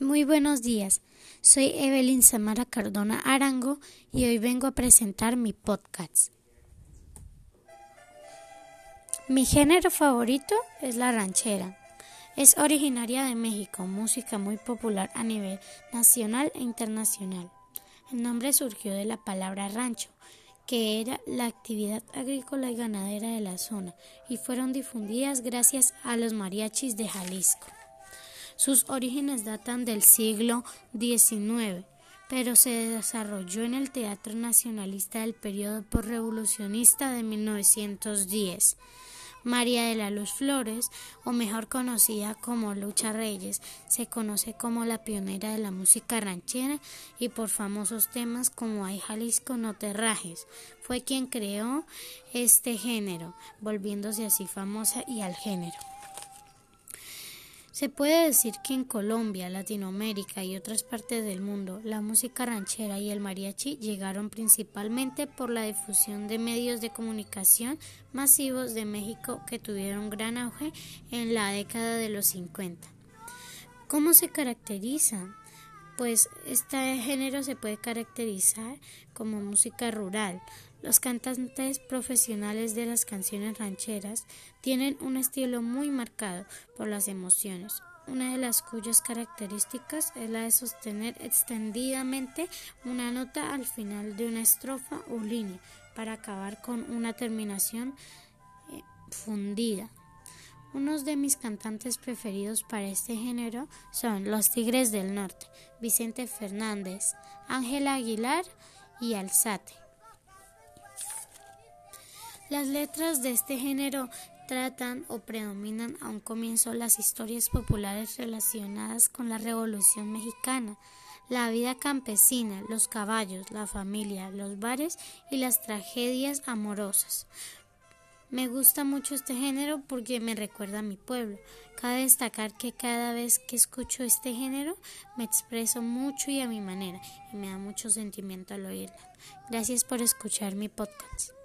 Muy buenos días. Soy Evelyn Samara Cardona Arango y hoy vengo a presentar mi podcast. Mi género favorito es la ranchera. Es originaria de México, música muy popular a nivel nacional e internacional. El nombre surgió de la palabra rancho, que era la actividad agrícola y ganadera de la zona, y fueron difundidas gracias a los mariachis de Jalisco. Sus orígenes datan del siglo XIX, pero se desarrolló en el Teatro Nacionalista del periodo postrevolucionista de 1910. María de la Luz Flores, o mejor conocida como Lucha Reyes, se conoce como la pionera de la música ranchera y por famosos temas como Ay Jalisco no te rajes. Fue quien creó este género, volviéndose así famosa y al género. Se puede decir que en Colombia, Latinoamérica y otras partes del mundo, la música ranchera y el mariachi llegaron principalmente por la difusión de medios de comunicación masivos de México que tuvieron gran auge en la década de los 50. ¿Cómo se caracteriza? Pues este género se puede caracterizar como música rural, los cantantes profesionales de las canciones rancheras tienen un estilo muy marcado por las emociones, una de las cuyas características es la de sostener extendidamente una nota al final de una estrofa o línea para acabar con una terminación eh, fundida. Unos de mis cantantes preferidos para este género son Los Tigres del Norte, Vicente Fernández, Ángela Aguilar y Alzate. Las letras de este género tratan o predominan a un comienzo las historias populares relacionadas con la Revolución Mexicana, la vida campesina, los caballos, la familia, los bares y las tragedias amorosas. Me gusta mucho este género porque me recuerda a mi pueblo. Cabe destacar que cada vez que escucho este género me expreso mucho y a mi manera y me da mucho sentimiento al oírlo. Gracias por escuchar mi podcast.